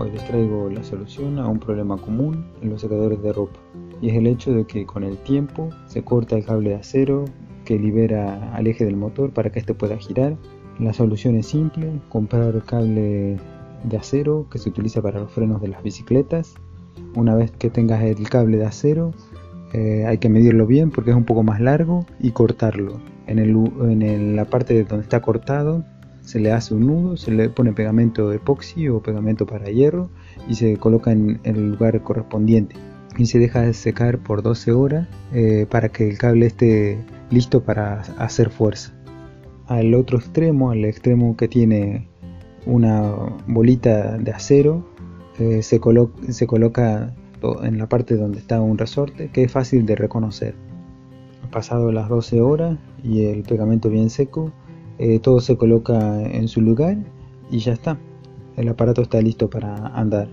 Hoy les traigo la solución a un problema común en los secadores de ropa y es el hecho de que con el tiempo se corta el cable de acero que libera al eje del motor para que éste pueda girar. La solución es simple, comprar cable de acero que se utiliza para los frenos de las bicicletas. Una vez que tengas el cable de acero eh, hay que medirlo bien porque es un poco más largo y cortarlo. En la parte donde está cortado se le hace un nudo, se le pone pegamento epoxi o pegamento para hierro y se coloca en el lugar correspondiente y se deja secar por 12 horas eh, para que el cable esté listo para hacer fuerza. Al otro extremo, al extremo que tiene una bolita de acero, eh, se, se coloca en la parte donde está un resorte que es fácil de reconocer. Pasado las 12 horas y el pegamento bien seco, eh, todo se coloca en su lugar y ya está. El aparato está listo para andar.